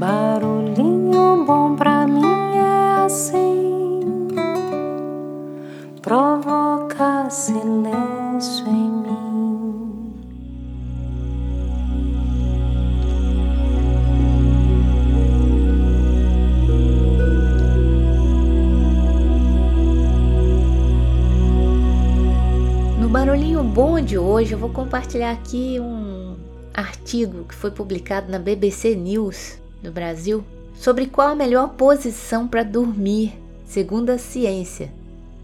Barulhinho bom pra mim é assim, provoca silêncio em mim. No barulhinho bom de hoje, eu vou compartilhar aqui um artigo que foi publicado na BBC News do Brasil sobre qual a melhor posição para dormir, segundo a ciência.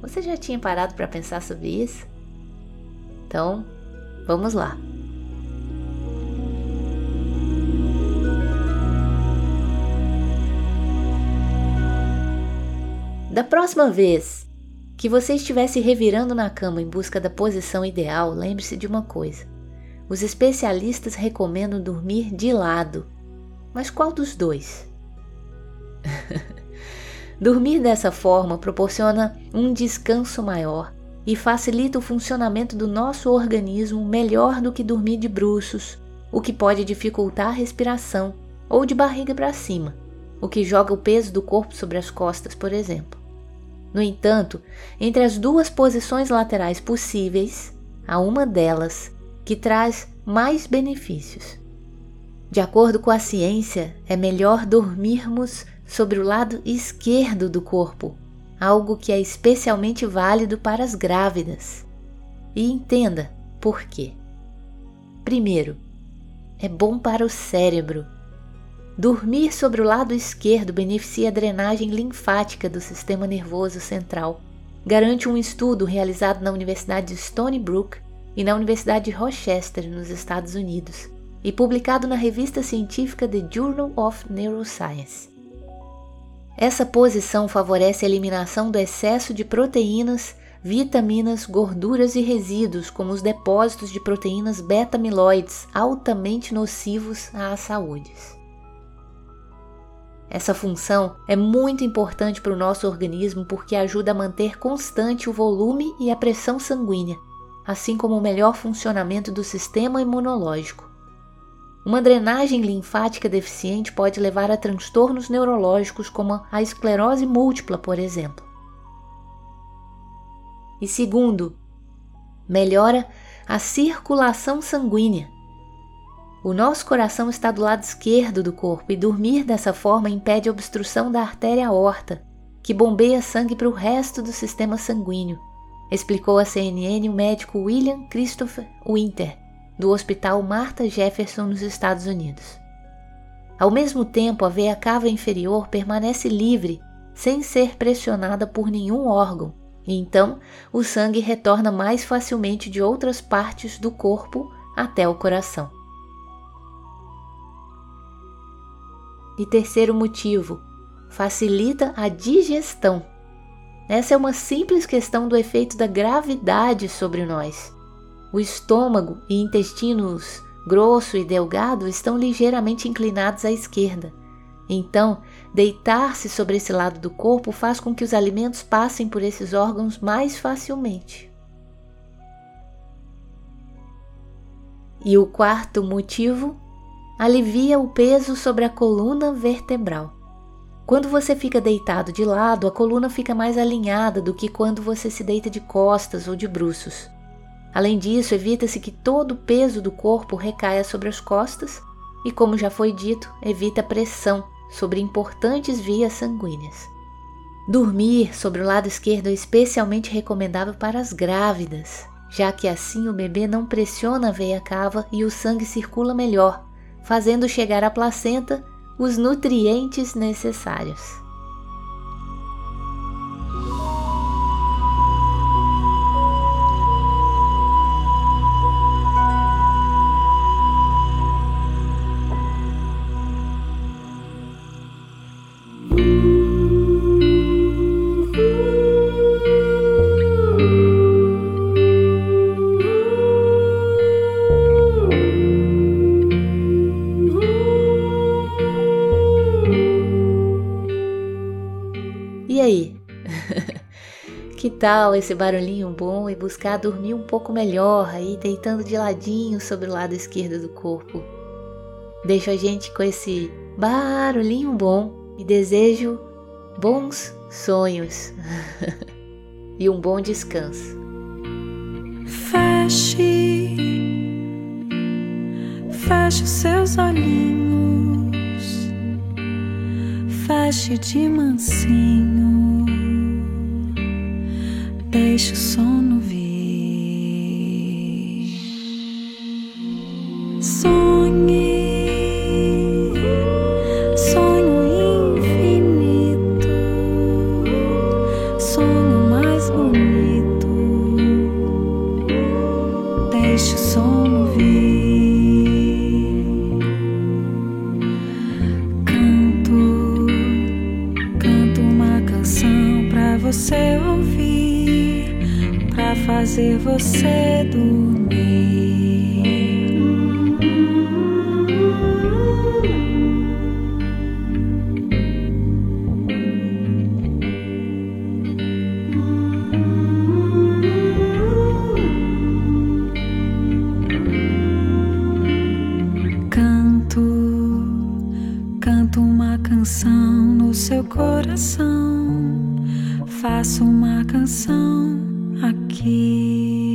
Você já tinha parado para pensar sobre isso? Então, vamos lá. Da próxima vez que você estivesse revirando na cama em busca da posição ideal, lembre-se de uma coisa: os especialistas recomendam dormir de lado mas qual dos dois? Dormir dessa forma proporciona um descanso maior e facilita o funcionamento do nosso organismo melhor do que dormir de bruços, o que pode dificultar a respiração, ou de barriga para cima, o que joga o peso do corpo sobre as costas, por exemplo. No entanto, entre as duas posições laterais possíveis, há uma delas que traz mais benefícios. De acordo com a ciência, é melhor dormirmos sobre o lado esquerdo do corpo, algo que é especialmente válido para as grávidas. E entenda por quê. Primeiro, é bom para o cérebro. Dormir sobre o lado esquerdo beneficia a drenagem linfática do sistema nervoso central. Garante um estudo realizado na Universidade de Stony Brook e na Universidade de Rochester, nos Estados Unidos e publicado na revista científica The Journal of Neuroscience. Essa posição favorece a eliminação do excesso de proteínas, vitaminas, gorduras e resíduos, como os depósitos de proteínas beta-amiloides, altamente nocivos à saúde. Essa função é muito importante para o nosso organismo porque ajuda a manter constante o volume e a pressão sanguínea, assim como o melhor funcionamento do sistema imunológico. Uma drenagem linfática deficiente pode levar a transtornos neurológicos como a esclerose múltipla, por exemplo. E segundo, melhora a circulação sanguínea. O nosso coração está do lado esquerdo do corpo e dormir dessa forma impede a obstrução da artéria aorta, que bombeia sangue para o resto do sistema sanguíneo, explicou a CNN o médico William Christopher Winter, do Hospital Martha Jefferson nos Estados Unidos. Ao mesmo tempo, a veia cava inferior permanece livre, sem ser pressionada por nenhum órgão, e então o sangue retorna mais facilmente de outras partes do corpo até o coração. E terceiro motivo, facilita a digestão. Essa é uma simples questão do efeito da gravidade sobre nós. O estômago e intestinos grosso e delgado estão ligeiramente inclinados à esquerda. Então, deitar-se sobre esse lado do corpo faz com que os alimentos passem por esses órgãos mais facilmente. E o quarto motivo alivia o peso sobre a coluna vertebral. Quando você fica deitado de lado, a coluna fica mais alinhada do que quando você se deita de costas ou de bruços. Além disso, evita-se que todo o peso do corpo recaia sobre as costas e, como já foi dito, evita pressão sobre importantes vias sanguíneas. Dormir sobre o lado esquerdo é especialmente recomendável para as grávidas, já que assim o bebê não pressiona a veia cava e o sangue circula melhor, fazendo chegar à placenta os nutrientes necessários. Tal esse barulhinho bom e buscar dormir um pouco melhor aí deitando de ladinho sobre o lado esquerdo do corpo? Deixo a gente com esse barulhinho bom e desejo bons sonhos e um bom descanso. Feche, feche os seus olhinhos, feche de mansinho, deixe o sono fazer você dormir. Canto, canto uma canção no seu coração faço uma canção aqui.